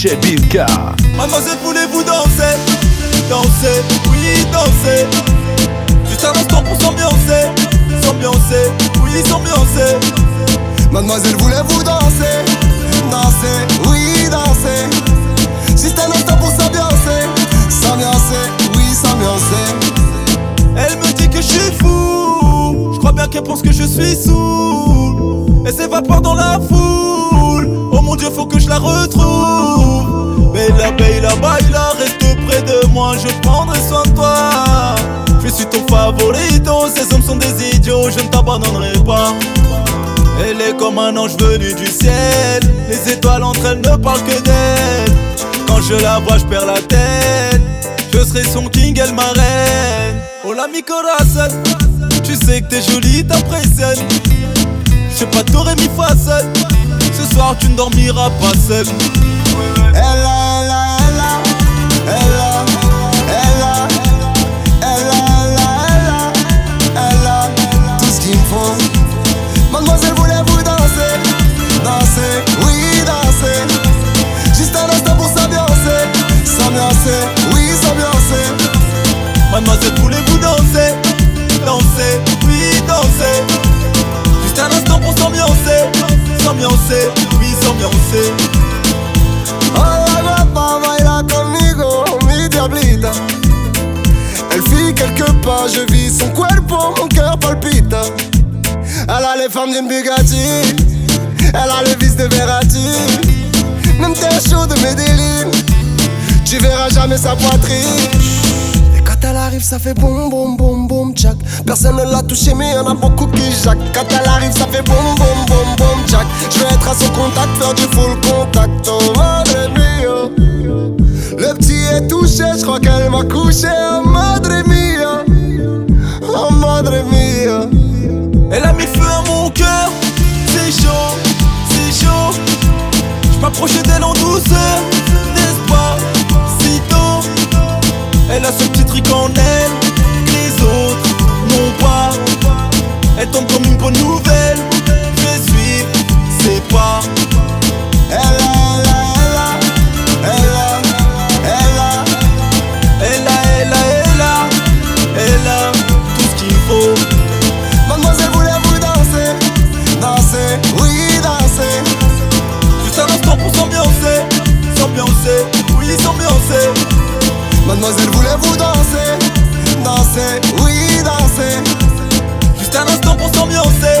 DJ. Mademoiselle, voulez-vous danser? Danser, oui, danser. Juste un instant pour s'ambiancer. S'ambiancer, oui, s'ambiancer. Mademoiselle, voulez-vous danser? Danser, oui, danser. Juste un instant pour s'ambiancer. S'ambiancer, oui, s'ambiancer. Elle me dit que je suis fou. Je crois bien qu'elle pense que je suis saoul. Elle s'évapore dans la foule. Oh mon dieu, faut que je la retrouve. Bella, bella, baila, reste près de moi, je prendrai soin de toi. Je suis ton favorito, ces hommes sont des idiots, je ne t'abandonnerai pas. Elle est comme un ange venu du ciel. Les étoiles entre elles ne parlent que d'elle. Quand je la vois, je perds la tête. Je serai son king, elle ma reine. Hola mi corazon, tu sais que t'es jolie, t'impressionnes. Je sais pas t'aurais mis fa seul. Ce soir, tu ne dormiras pas seul. Mademoiselle, voulez-vous danser, danser, oui, danser. Juste un instant pour s'ambiancer, s'ambiancer, oui, s'ambiancer. Mademoiselle, voulez-vous danser Danser, oui, danser. Juste un instant pour s'ambiancer. S'ambiancer, oui, s'ambiancer. Hola guapa, baila conmigo, mi diablita. Elle fit quelques pas, je vis les femmes d'une Bugatti, elle a le vice de Verratti. Même t'es chaud de Medellin, tu verras jamais sa poitrine. Et quand elle arrive, ça fait boum boum boum boum tchac. Personne ne l'a touché, mais y'en a beaucoup qui jacques. Quand elle arrive, ça fait boum boum boum boum tchac. Je vais être à son contact, faire du full contact. Oh madre mia. Le petit est touché, je crois qu'elle m'a couché. Oh madre mia. Oh madre mia. C'est chaud, c'est chaud. Je m'approchais d'elle en douceur, n'est-ce pas? Sitôt, elle a ce petit truc en elle les autres n'ont pas. Elle tombe comme une bonne nouvelle. Mademoiselle, voulez-vous danser Danser, oui, danser. Juste un instant pour s'ambiancer.